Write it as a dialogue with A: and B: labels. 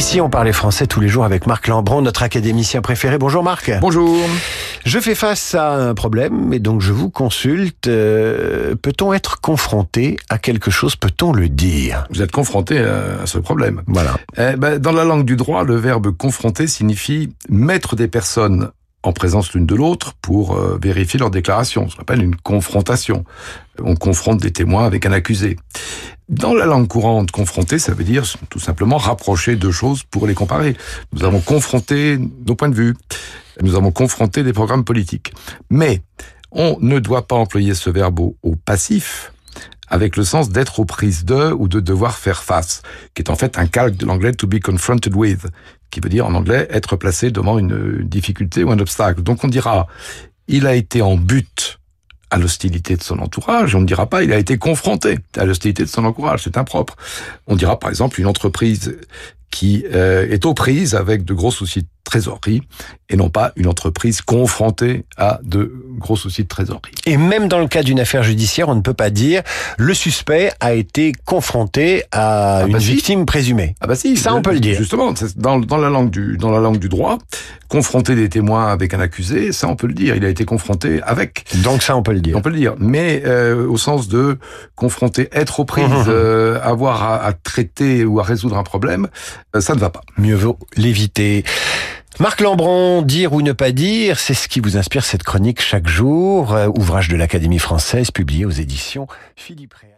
A: Si on parlait français tous les jours avec Marc Lambron, notre académicien préféré Bonjour Marc.
B: Bonjour.
A: Je fais face à un problème et donc je vous consulte. Euh, Peut-on être confronté à quelque chose Peut-on le dire?
B: Vous êtes confronté à, ce problème.
A: Voilà.
B: Eh ben, dans la langue du droit, le verbe confronter signifie mettre des personnes en présence l'une de l'autre pour euh, vérifier leur déclaration. Ce qu'on appelle une confrontation. On confronte des témoins avec un accusé. Dans la langue courante, confronter, ça veut dire tout simplement rapprocher deux choses pour les comparer. Nous avons confronté nos points de vue. Nous avons confronté des programmes politiques. Mais on ne doit pas employer ce verbe au, au passif, avec le sens d'être aux prises de ou de devoir faire face, qui est en fait un calque de l'anglais to be confronted with, qui veut dire en anglais être placé devant une difficulté ou un obstacle. Donc on dira, il a été en but à l'hostilité de son entourage, on ne dira pas il a été confronté à l'hostilité de son entourage, c'est impropre. On dira par exemple une entreprise qui euh, est aux prises avec de gros soucis de trésorerie et non pas une entreprise confrontée à de gros soucis de trésorerie.
A: Et même dans le cas d'une affaire judiciaire, on ne peut pas dire le suspect a été confronté à
B: Ah
A: une
B: bah si.
A: victime présumée.
B: Ah bah si,
A: Ça, on peut le dire.
B: Justement, dans, dans la langue du dans la langue du droit, confronter des témoins avec un accusé, ça on peut le dire. Il a été confronté avec.
A: Donc ça, on peut le dire.
B: On peut le dire, mais euh, au sens de confronter, être aux prises,
A: Mhm.
B: euh, avoir à, à traiter ou à résoudre un problème, euh, ça ne va pas.
A: Mieux vaut l'éviter. Marc Lambron, dire ou ne pas dire, c'est ce qui vous inspire cette chronique chaque jour, euh, ouvrage de l'Académie française publié aux éditions Philippe Réal.